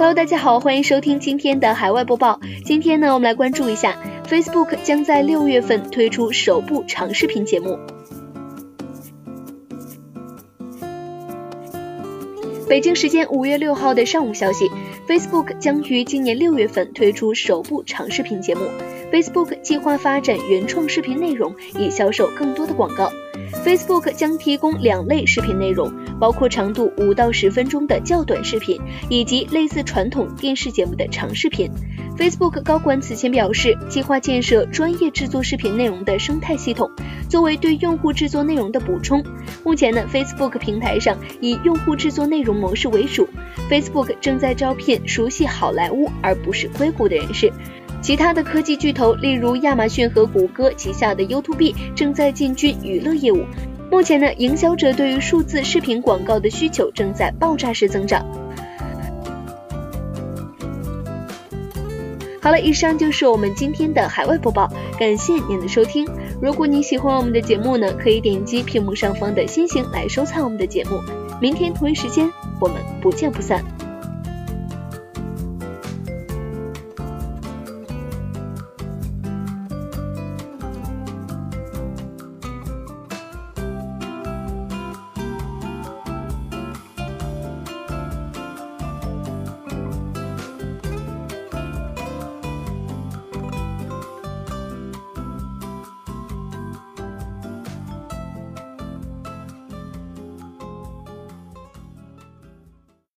Hello，大家好，欢迎收听今天的海外播报。今天呢，我们来关注一下，Facebook 将在六月份推出首部长视频节目。北京时间五月六号的上午消息，Facebook 将于今年六月份推出首部长视频节目。Facebook 计划发展原创视频内容，以销售更多的广告。Facebook 将提供两类视频内容，包括长度五到十分钟的较短视频，以及类似传统电视节目的长视频。Facebook 高管此前表示，计划建设专业制作视频内容的生态系统，作为对用户制作内容的补充。目前呢，Facebook 平台上以用户制作内容模式为主。Facebook 正在招聘熟悉好莱坞而不是硅谷的人士。其他的科技巨头，例如亚马逊和谷歌旗下的 YouTube，正在进军娱乐业务。目前呢，营销者对于数字视频广告的需求正在爆炸式增长。好了，以上就是我们今天的海外播报，感谢您的收听。如果你喜欢我们的节目呢，可以点击屏幕上方的星星来收藏我们的节目。明天同一时间，我们不见不散。